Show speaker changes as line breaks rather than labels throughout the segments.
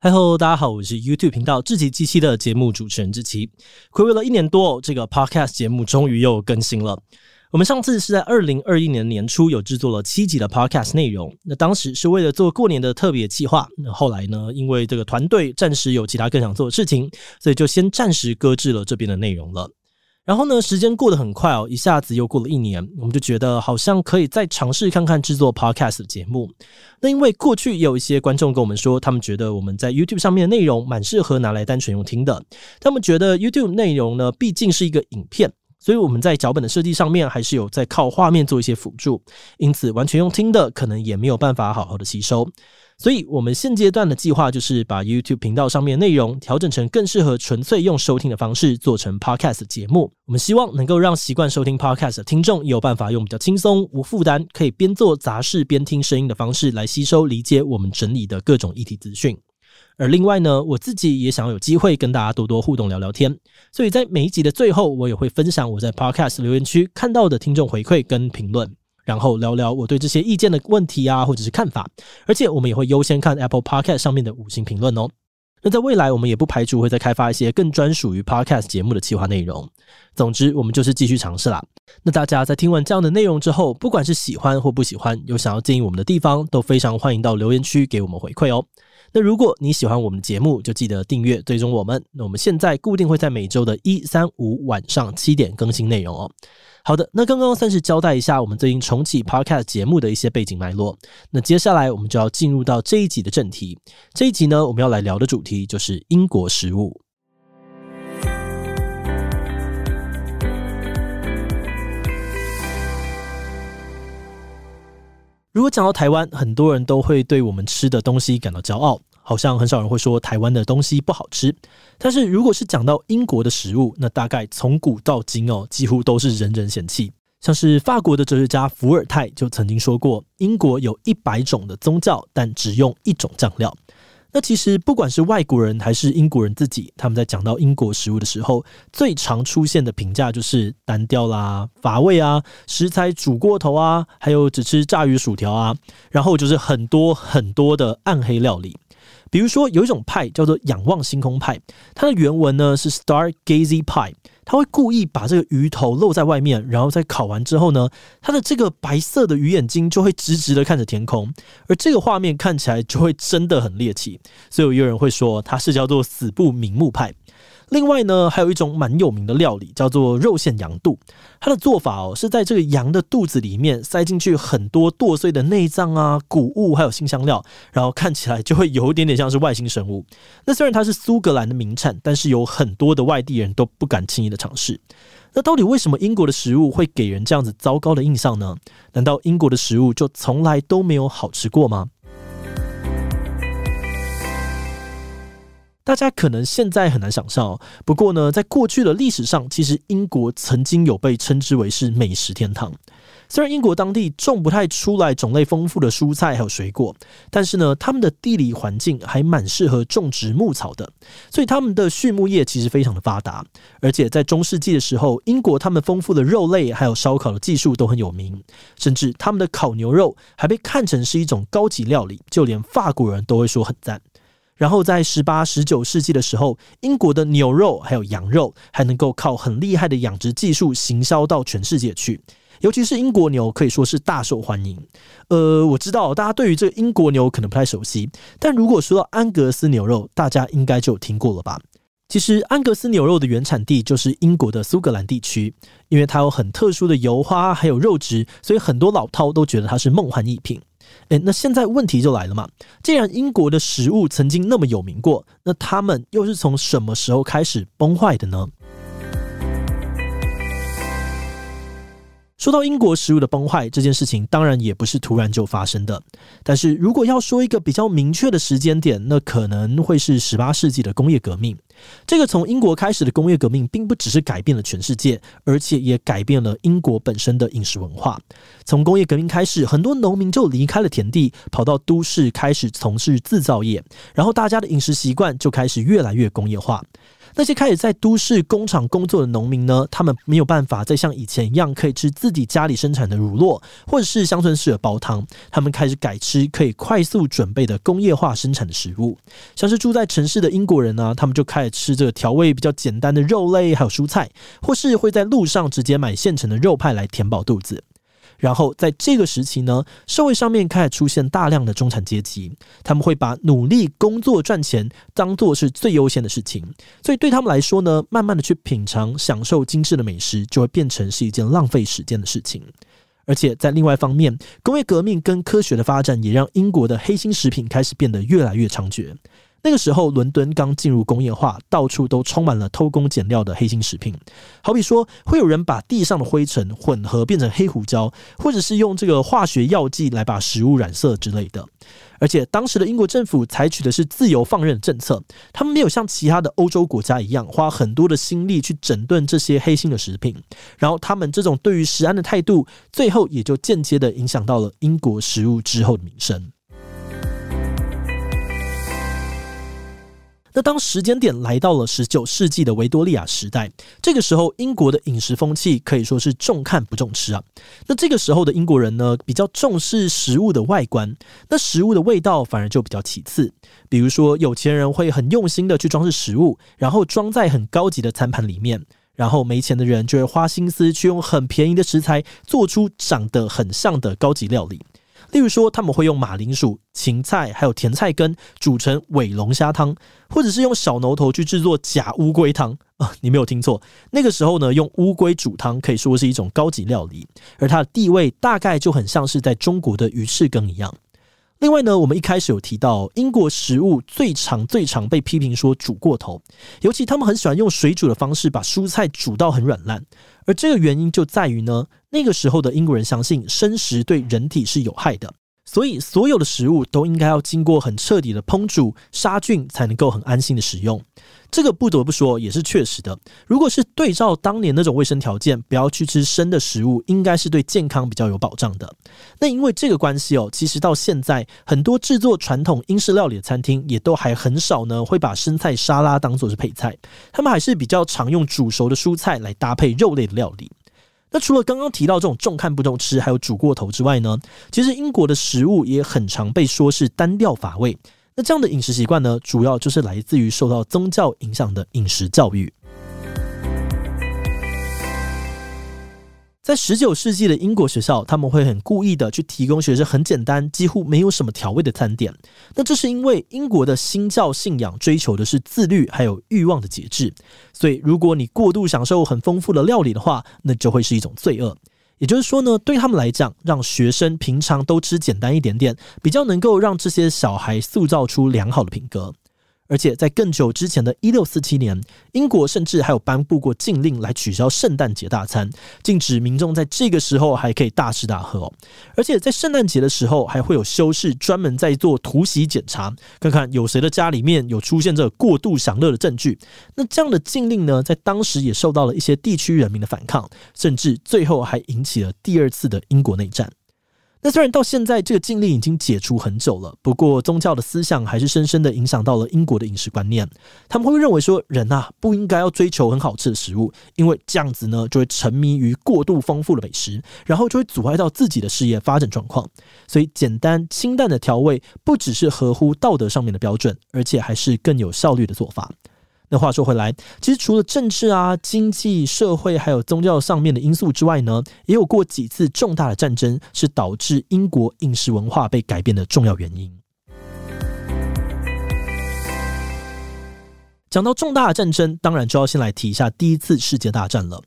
嗨喽，大家好，我是 YouTube 频道智奇机器的节目主持人志祺。睽违了一年多，这个 Podcast 节目终于又更新了。我们上次是在二零二一年年初有制作了七集的 Podcast 内容，那当时是为了做过年的特别计划。那后来呢，因为这个团队暂时有其他更想做的事情，所以就先暂时搁置了这边的内容了。然后呢，时间过得很快哦，一下子又过了一年，我们就觉得好像可以再尝试看看制作 Podcast 的节目。那因为过去也有一些观众跟我们说，他们觉得我们在 YouTube 上面的内容蛮适合拿来单纯用听的。他们觉得 YouTube 内容呢，毕竟是一个影片，所以我们在脚本的设计上面还是有在靠画面做一些辅助，因此完全用听的可能也没有办法好好的吸收。所以，我们现阶段的计划就是把 YouTube 频道上面的内容调整成更适合纯粹用收听的方式，做成 Podcast 节目。我们希望能够让习惯收听 Podcast 的听众有办法用比较轻松、无负担，可以边做杂事边听声音的方式来吸收、理解我们整理的各种议题资讯。而另外呢，我自己也想要有机会跟大家多多互动、聊聊天。所以在每一集的最后，我也会分享我在 Podcast 留言区看到的听众回馈跟评论。然后聊聊我对这些意见的问题啊，或者是看法，而且我们也会优先看 Apple Podcast 上面的五星评论哦。那在未来，我们也不排除会再开发一些更专属于 Podcast 节目的企划内容。总之，我们就是继续尝试啦。那大家在听完这样的内容之后，不管是喜欢或不喜欢，有想要建议我们的地方，都非常欢迎到留言区给我们回馈哦。那如果你喜欢我们的节目，就记得订阅追踪我们。那我们现在固定会在每周的一、三、五晚上七点更新内容哦。好的，那刚刚算是交代一下我们最近重启 Podcast 节目的一些背景脉络。那接下来我们就要进入到这一集的正题。这一集呢，我们要来聊的主题就是英国食物。如果讲到台湾，很多人都会对我们吃的东西感到骄傲。好像很少人会说台湾的东西不好吃，但是如果是讲到英国的食物，那大概从古到今哦，几乎都是人人嫌弃。像是法国的哲学家伏尔泰就曾经说过，英国有一百种的宗教，但只用一种酱料。那其实不管是外国人还是英国人自己，他们在讲到英国食物的时候，最常出现的评价就是单调啦、乏味啊、食材煮过头啊，还有只吃炸鱼薯条啊，然后就是很多很多的暗黑料理。比如说，有一种派叫做“仰望星空派”，它的原文呢是 “Stargazy Pie”，它会故意把这个鱼头露在外面，然后在烤完之后呢，它的这个白色的鱼眼睛就会直直的看着天空，而这个画面看起来就会真的很猎奇，所以有人会说它是叫做“死不瞑目派”。另外呢，还有一种蛮有名的料理，叫做肉馅羊肚。它的做法哦，是在这个羊的肚子里面塞进去很多剁碎的内脏啊、谷物，还有辛香料，然后看起来就会有一点点像是外星生物。那虽然它是苏格兰的名产，但是有很多的外地人都不敢轻易的尝试。那到底为什么英国的食物会给人这样子糟糕的印象呢？难道英国的食物就从来都没有好吃过吗？大家可能现在很难想象，不过呢，在过去的历史上，其实英国曾经有被称之为是美食天堂。虽然英国当地种不太出来种类丰富的蔬菜还有水果，但是呢，他们的地理环境还蛮适合种植牧草的，所以他们的畜牧业其实非常的发达。而且在中世纪的时候，英国他们丰富的肉类还有烧烤的技术都很有名，甚至他们的烤牛肉还被看成是一种高级料理，就连法国人都会说很赞。然后在十八、十九世纪的时候，英国的牛肉还有羊肉还能够靠很厉害的养殖技术行销到全世界去，尤其是英国牛可以说是大受欢迎。呃，我知道大家对于这个英国牛可能不太熟悉，但如果说到安格斯牛肉，大家应该就听过了吧？其实安格斯牛肉的原产地就是英国的苏格兰地区，因为它有很特殊的油花还有肉质，所以很多老饕都觉得它是梦幻一品。诶，那现在问题就来了嘛。既然英国的食物曾经那么有名过，那他们又是从什么时候开始崩坏的呢？说到英国食物的崩坏这件事情，当然也不是突然就发生的。但是如果要说一个比较明确的时间点，那可能会是十八世纪的工业革命。这个从英国开始的工业革命，并不只是改变了全世界，而且也改变了英国本身的饮食文化。从工业革命开始，很多农民就离开了田地，跑到都市开始从事制造业，然后大家的饮食习惯就开始越来越工业化。那些开始在都市工厂工作的农民呢，他们没有办法再像以前一样可以吃自己家里生产的乳酪，或者是乡村式的煲汤。他们开始改吃可以快速准备的工业化生产的食物，像是住在城市的英国人呢，他们就开始吃这个调味比较简单的肉类，还有蔬菜，或是会在路上直接买现成的肉派来填饱肚子。然后在这个时期呢，社会上面开始出现大量的中产阶级，他们会把努力工作赚钱当做是最优先的事情，所以对他们来说呢，慢慢的去品尝、享受精致的美食，就会变成是一件浪费时间的事情。而且在另外一方面，工业革命跟科学的发展，也让英国的黑心食品开始变得越来越猖獗。那个时候，伦敦刚进入工业化，到处都充满了偷工减料的黑心食品。好比说，会有人把地上的灰尘混合变成黑胡椒，或者是用这个化学药剂来把食物染色之类的。而且，当时的英国政府采取的是自由放任政策，他们没有像其他的欧洲国家一样花很多的心力去整顿这些黑心的食品。然后，他们这种对于食安的态度，最后也就间接的影响到了英国食物之后的名声。那当时间点来到了十九世纪的维多利亚时代，这个时候英国的饮食风气可以说是重看不重吃啊。那这个时候的英国人呢，比较重视食物的外观，那食物的味道反而就比较其次。比如说，有钱人会很用心的去装饰食物，然后装在很高级的餐盘里面，然后没钱的人就会花心思去用很便宜的食材做出长得很像的高级料理。例如说，他们会用马铃薯、芹菜还有甜菜根煮成伪龙虾汤，或者是用小牛头去制作假乌龟汤啊！你没有听错，那个时候呢，用乌龟煮汤可以说是一种高级料理，而它的地位大概就很像是在中国的鱼翅羹一样。另外呢，我们一开始有提到，英国食物最常、最常被批评说煮过头，尤其他们很喜欢用水煮的方式把蔬菜煮到很软烂，而这个原因就在于呢，那个时候的英国人相信生食对人体是有害的。所以，所有的食物都应该要经过很彻底的烹煮、杀菌，才能够很安心的食用。这个不得不说也是确实的。如果是对照当年那种卫生条件，不要去吃生的食物，应该是对健康比较有保障的。那因为这个关系哦，其实到现在，很多制作传统英式料理的餐厅也都还很少呢，会把生菜沙拉当做是配菜。他们还是比较常用煮熟的蔬菜来搭配肉类的料理。那除了刚刚提到这种重看不重吃，还有煮过头之外呢，其实英国的食物也很常被说是单调乏味。那这样的饮食习惯呢，主要就是来自于受到宗教影响的饮食教育。在十九世纪的英国学校，他们会很故意的去提供学生很简单、几乎没有什么调味的餐点。那这是因为英国的新教信仰追求的是自律还有欲望的节制，所以如果你过度享受很丰富的料理的话，那就会是一种罪恶。也就是说呢，对他们来讲，让学生平常都吃简单一点点，比较能够让这些小孩塑造出良好的品格。而且在更久之前的一六四七年，英国甚至还有颁布过禁令来取消圣诞节大餐，禁止民众在这个时候还可以大吃大喝。而且在圣诞节的时候，还会有修士专门在做突袭检查，看看有谁的家里面有出现这过度享乐的证据。那这样的禁令呢，在当时也受到了一些地区人民的反抗，甚至最后还引起了第二次的英国内战。那虽然到现在这个禁令已经解除很久了，不过宗教的思想还是深深的影响到了英国的饮食观念。他们会认为说，人啊不应该要追求很好吃的食物，因为这样子呢就会沉迷于过度丰富的美食，然后就会阻碍到自己的事业发展状况。所以简单清淡的调味不只是合乎道德上面的标准，而且还是更有效率的做法。那话说回来，其实除了政治啊、经济、社会还有宗教上面的因素之外呢，也有过几次重大的战争是导致英国饮食文化被改变的重要原因。讲到重大的战争，当然就要先来提一下第一次世界大战了。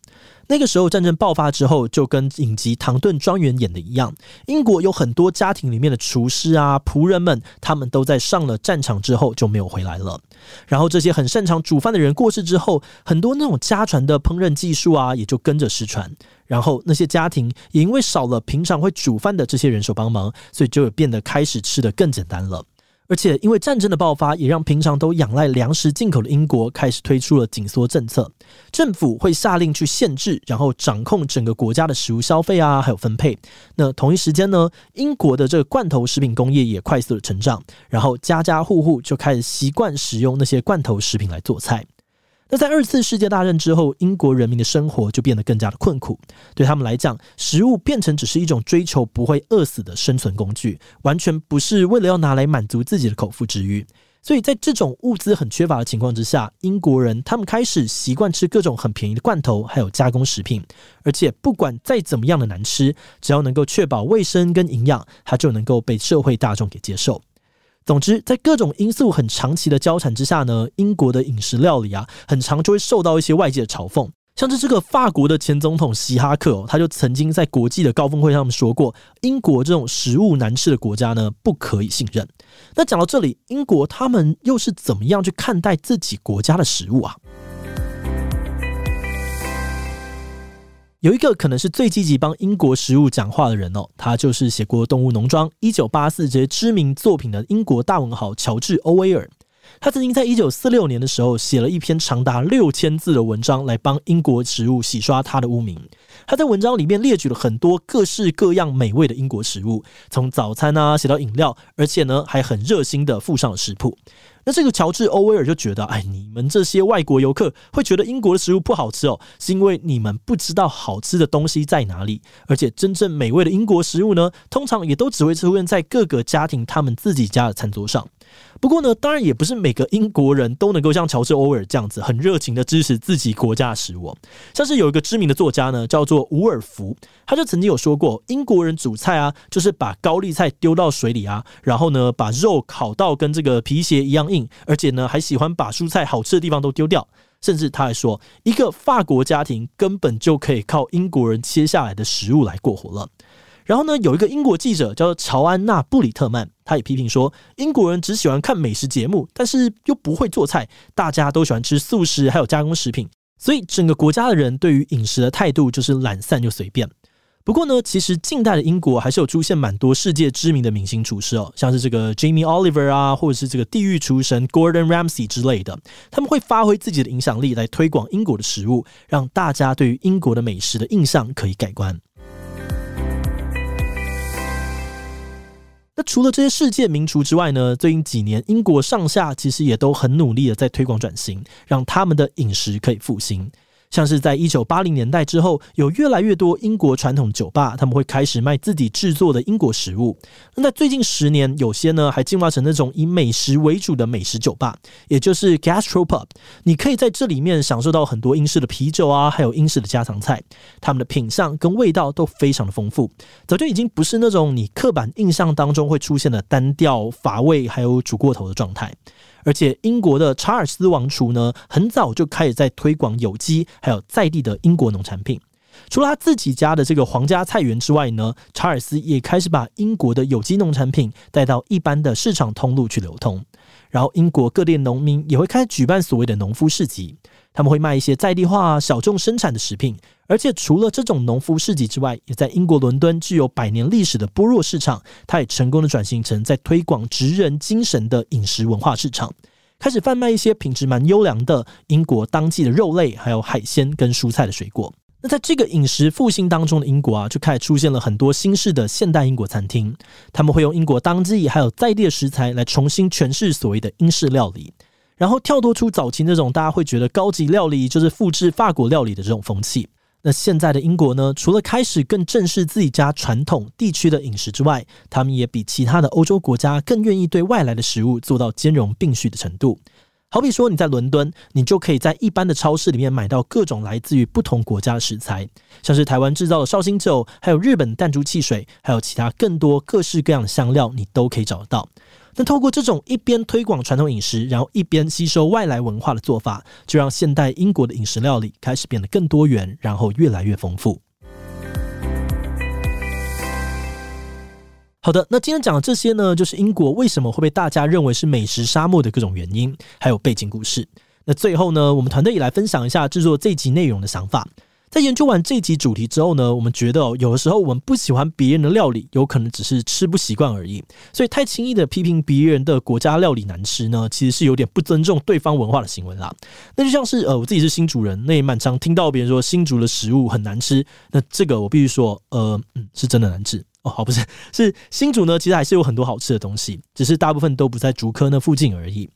那个时候战争爆发之后，就跟影集《唐顿庄园》演的一样，英国有很多家庭里面的厨师啊、仆人们，他们都在上了战场之后就没有回来了。然后这些很擅长煮饭的人过世之后，很多那种家传的烹饪技术啊，也就跟着失传。然后那些家庭也因为少了平常会煮饭的这些人手帮忙，所以就变得开始吃得更简单了。而且，因为战争的爆发，也让平常都仰赖粮食进口的英国开始推出了紧缩政策。政府会下令去限制，然后掌控整个国家的食物消费啊，还有分配。那同一时间呢，英国的这个罐头食品工业也快速的成长，然后家家户户就开始习惯使用那些罐头食品来做菜。那在二次世界大战之后，英国人民的生活就变得更加的困苦。对他们来讲，食物变成只是一种追求不会饿死的生存工具，完全不是为了要拿来满足自己的口腹之欲。所以在这种物资很缺乏的情况之下，英国人他们开始习惯吃各种很便宜的罐头，还有加工食品。而且不管再怎么样的难吃，只要能够确保卫生跟营养，它就能够被社会大众给接受。总之，在各种因素很长期的交缠之下呢，英国的饮食料理啊，很常就会受到一些外界的嘲讽。像是这个法国的前总统希哈克哦，他就曾经在国际的高峰会上面说过，英国这种食物难吃的国家呢，不可以信任。那讲到这里，英国他们又是怎么样去看待自己国家的食物啊？有一个可能是最积极帮英国食物讲话的人哦，他就是写过《动物农庄》《一九八四》这些知名作品的英国大文豪乔治·欧威尔。他曾经在一九四六年的时候写了一篇长达六千字的文章，来帮英国食物洗刷他的污名。他在文章里面列举了很多各式各样美味的英国食物，从早餐啊写到饮料，而且呢还很热心的附上了食谱。那这个乔治·欧威尔就觉得，哎，你们这些外国游客会觉得英国的食物不好吃哦，是因为你们不知道好吃的东西在哪里。而且真正美味的英国食物呢，通常也都只会出现在各个家庭他们自己家的餐桌上。不过呢，当然也不是每个英国人都能够像乔治·欧威尔这样子很热情的支持自己国家的食物。像是有一个知名的作家呢，叫做伍尔福，他就曾经有说过，英国人煮菜啊，就是把高丽菜丢到水里啊，然后呢，把肉烤到跟这个皮鞋一样硬，而且呢，还喜欢把蔬菜好吃的地方都丢掉。甚至他还说，一个法国家庭根本就可以靠英国人切下来的食物来过活了。然后呢，有一个英国记者叫做乔安娜·布里特曼，他也批评说，英国人只喜欢看美食节目，但是又不会做菜，大家都喜欢吃素食还有加工食品，所以整个国家的人对于饮食的态度就是懒散又随便。不过呢，其实近代的英国还是有出现蛮多世界知名的明星厨师哦，像是这个 Jamie Oliver 啊，或者是这个地狱厨神 Gordon Ramsay 之类的，他们会发挥自己的影响力来推广英国的食物，让大家对于英国的美食的印象可以改观。那除了这些世界名厨之外呢，最近几年英国上下其实也都很努力的在推广转型，让他们的饮食可以复兴。像是在一九八零年代之后，有越来越多英国传统酒吧，他们会开始卖自己制作的英国食物。那在最近十年，有些呢还进化成那种以美食为主的美食酒吧，也就是 gastropub。你可以在这里面享受到很多英式的啤酒啊，还有英式的家常菜，他们的品相跟味道都非常的丰富，早就已经不是那种你刻板印象当中会出现的单调乏味，还有煮过头的状态。而且，英国的查尔斯王储呢，很早就开始在推广有机，还有在地的英国农产品。除了他自己家的这个皇家菜园之外呢，查尔斯也开始把英国的有机农产品带到一般的市场通路去流通。然后，英国各地农民也会开始举办所谓的农夫市集。他们会卖一些在地化、小众生产的食品，而且除了这种农夫市集之外，也在英国伦敦具有百年历史的波若市场，它也成功的转型成在推广职人精神的饮食文化市场，开始贩卖一些品质蛮优良的英国当季的肉类，还有海鲜跟蔬菜的水果。那在这个饮食复兴当中的英国啊，就开始出现了很多新式的现代英国餐厅，他们会用英国当季还有在地的食材来重新诠释所谓的英式料理。然后跳脱出早期那种大家会觉得高级料理就是复制法国料理的这种风气。那现在的英国呢，除了开始更正视自己家传统地区的饮食之外，他们也比其他的欧洲国家更愿意对外来的食物做到兼容并蓄的程度。好比说你在伦敦，你就可以在一般的超市里面买到各种来自于不同国家的食材，像是台湾制造的绍兴酒，还有日本弹珠汽水，还有其他更多各式各样的香料，你都可以找得到。那透过这种一边推广传统饮食，然后一边吸收外来文化的做法，就让现代英国的饮食料理开始变得更多元，然后越来越丰富。好的，那今天讲的这些呢，就是英国为什么会被大家认为是美食沙漠的各种原因，还有背景故事。那最后呢，我们团队也来分享一下制作这集内容的想法。在研究完这集主题之后呢，我们觉得哦，有的时候我们不喜欢别人的料理，有可能只是吃不习惯而已。所以太轻易的批评别人的国家料理难吃呢，其实是有点不尊重对方文化的行为啦。那就像是呃，我自己是新竹人，那也蛮常听到别人说新竹的食物很难吃。那这个我必须说，呃，嗯，是真的难吃哦。好，不是，是新竹呢，其实还是有很多好吃的东西，只是大部分都不在竹科那附近而已。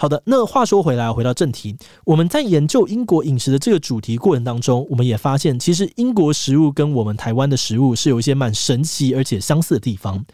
好的，那话说回来，回到正题，我们在研究英国饮食的这个主题过程当中，我们也发现，其实英国食物跟我们台湾的食物是有一些蛮神奇而且相似的地方。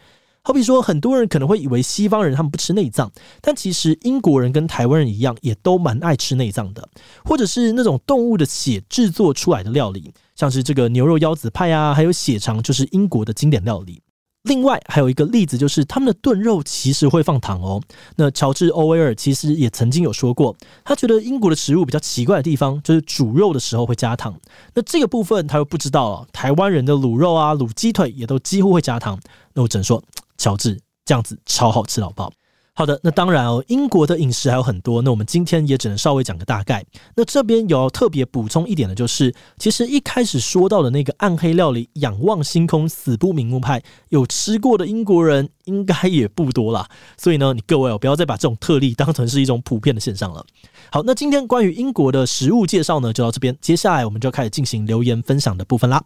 好比说，很多人可能会以为西方人他们不吃内脏，但其实英国人跟台湾人一样，也都蛮爱吃内脏的，或者是那种动物的血制作出来的料理，像是这个牛肉腰子派啊，还有血肠，就是英国的经典料理。另外还有一个例子，就是他们的炖肉其实会放糖哦。那乔治·欧威尔其实也曾经有说过，他觉得英国的食物比较奇怪的地方，就是煮肉的时候会加糖。那这个部分他又不知道了。台湾人的卤肉啊、卤鸡腿也都几乎会加糖。那我只能说，乔治这样子超好吃，老爆。好好的，那当然哦，英国的饮食还有很多，那我们今天也只能稍微讲个大概。那这边有要特别补充一点的，就是其实一开始说到的那个暗黑料理“仰望星空”死不瞑目派，有吃过的英国人应该也不多啦。所以呢，你各位哦，不要再把这种特例当成是一种普遍的现象了。好，那今天关于英国的食物介绍呢，就到这边，接下来我们就开始进行留言分享的部分啦。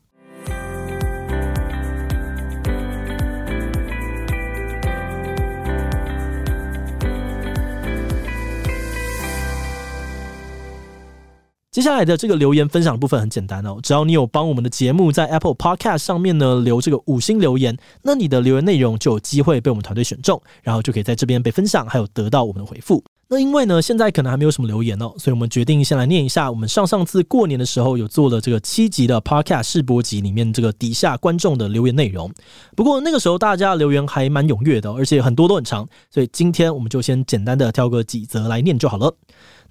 接下来的这个留言分享的部分很简单哦，只要你有帮我们的节目在 Apple Podcast 上面呢留这个五星留言，那你的留言内容就有机会被我们团队选中，然后就可以在这边被分享，还有得到我们的回复。那因为呢，现在可能还没有什么留言哦，所以我们决定先来念一下我们上上次过年的时候有做了这个七集的 Podcast 试播集里面这个底下观众的留言内容。不过那个时候大家留言还蛮踊跃的，而且很多都很长，所以今天我们就先简单的挑个几则来念就好了。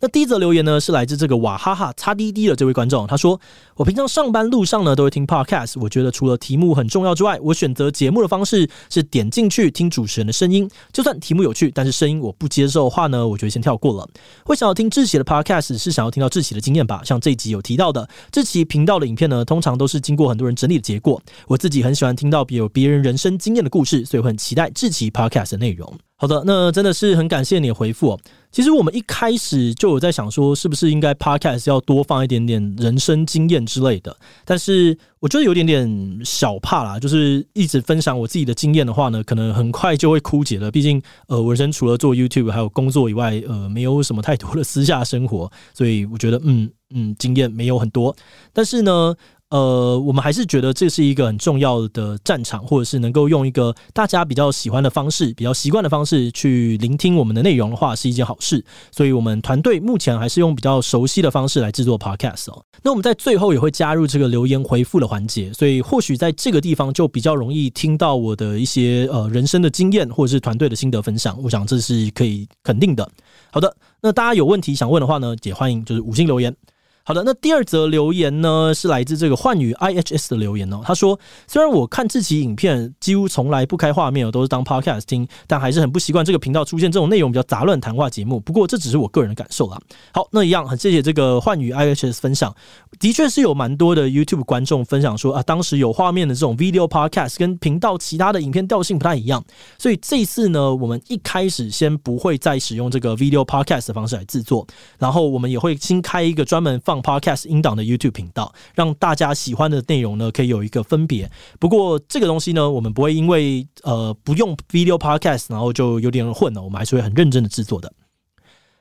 那第一则留言呢，是来自这个瓦哈哈擦滴滴的这位观众，他说：“我平常上班路上呢都会听 podcast，我觉得除了题目很重要之外，我选择节目的方式是点进去听主持人的声音，就算题目有趣，但是声音我不接受的话呢，我就先跳过了。会想要听志奇的 podcast 是想要听到志奇的经验吧？像这一集有提到的，志奇频道的影片呢，通常都是经过很多人整理的结果。我自己很喜欢听到别有别人人生经验的故事，所以我很期待志奇 podcast 的内容。”好的，那真的是很感谢你的回复。其实我们一开始就有在想说，是不是应该 podcast 要多放一点点人生经验之类的。但是我觉得有点点小怕啦，就是一直分享我自己的经验的话呢，可能很快就会枯竭了。毕竟，呃，我人生除了做 YouTube 还有工作以外，呃，没有什么太多的私下生活，所以我觉得，嗯嗯，经验没有很多。但是呢，呃，我们还是觉得这是一个很重要的战场，或者是能够用一个大家比较喜欢的方式、比较习惯的方式去聆听我们的内容的话，是一件好事。所以，我们团队目前还是用比较熟悉的方式来制作 Podcast 哦。那我们在最后也会加入这个留言回复的环节，所以或许在这个地方就比较容易听到我的一些呃人生的经验，或者是团队的心得分享。我想这是可以肯定的。好的，那大家有问题想问的话呢，也欢迎就是五星留言。好的，那第二则留言呢，是来自这个幻宇 IHS 的留言哦。他说：“虽然我看志祺影片几乎从来不开画面，都是当 podcast 听，但还是很不习惯这个频道出现这种内容比较杂乱谈话节目。不过这只是我个人的感受啦。”好，那一样很谢谢这个幻宇 IHS 分享。的确是有蛮多的 YouTube 观众分享说啊，当时有画面的这种 video podcast 跟频道其他的影片调性不太一样，所以这一次呢，我们一开始先不会再使用这个 video podcast 的方式来制作，然后我们也会新开一个专门放 Podcast 音档的 YouTube 频道，让大家喜欢的内容呢可以有一个分别。不过这个东西呢，我们不会因为呃不用 Video Podcast，然后就有点混了。我们还是会很认真的制作的。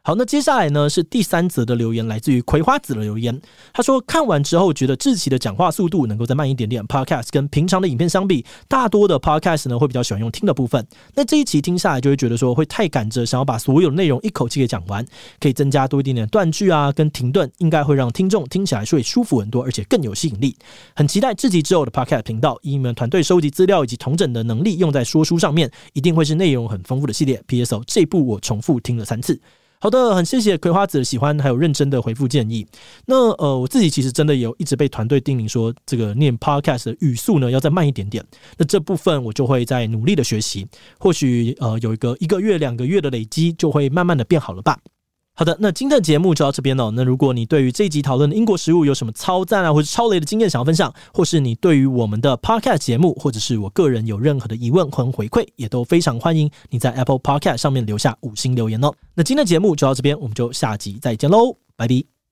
好，那接下来呢是第三则的留言，来自于葵花籽的留言。他说看完之后觉得志奇的讲话速度能够再慢一点点。Podcast 跟平常的影片相比，大多的 Podcast 呢会比较喜欢用听的部分。那这一期听下来就会觉得说会太赶着，想要把所有内容一口气给讲完，可以增加多一点点断句啊跟停顿，应该会让听众听起来会舒服很多，而且更有吸引力。很期待志奇之后的 Podcast 频道，以你们团队收集资料以及统整的能力用在说书上面，一定会是内容很丰富的系列。P.S.O. 这部我重复听了三次。好的，很谢谢葵花籽的喜欢，还有认真的回复建议。那呃，我自己其实真的有一直被团队叮咛说，这个念 podcast 的语速呢要再慢一点点。那这部分我就会在努力的学习，或许呃有一个一个月、两个月的累积，就会慢慢的变好了吧。好的，那今天的节目就到这边了。那如果你对于这一集讨论的英国食物有什么超赞啊，或者超雷的经验想要分享，或是你对于我们的 Podcast 节目，或者是我个人有任何的疑问和回馈，也都非常欢迎你在 Apple Podcast 上面留下五星留言哦。那今天的节目就到这边，我们就下集再见喽，拜拜。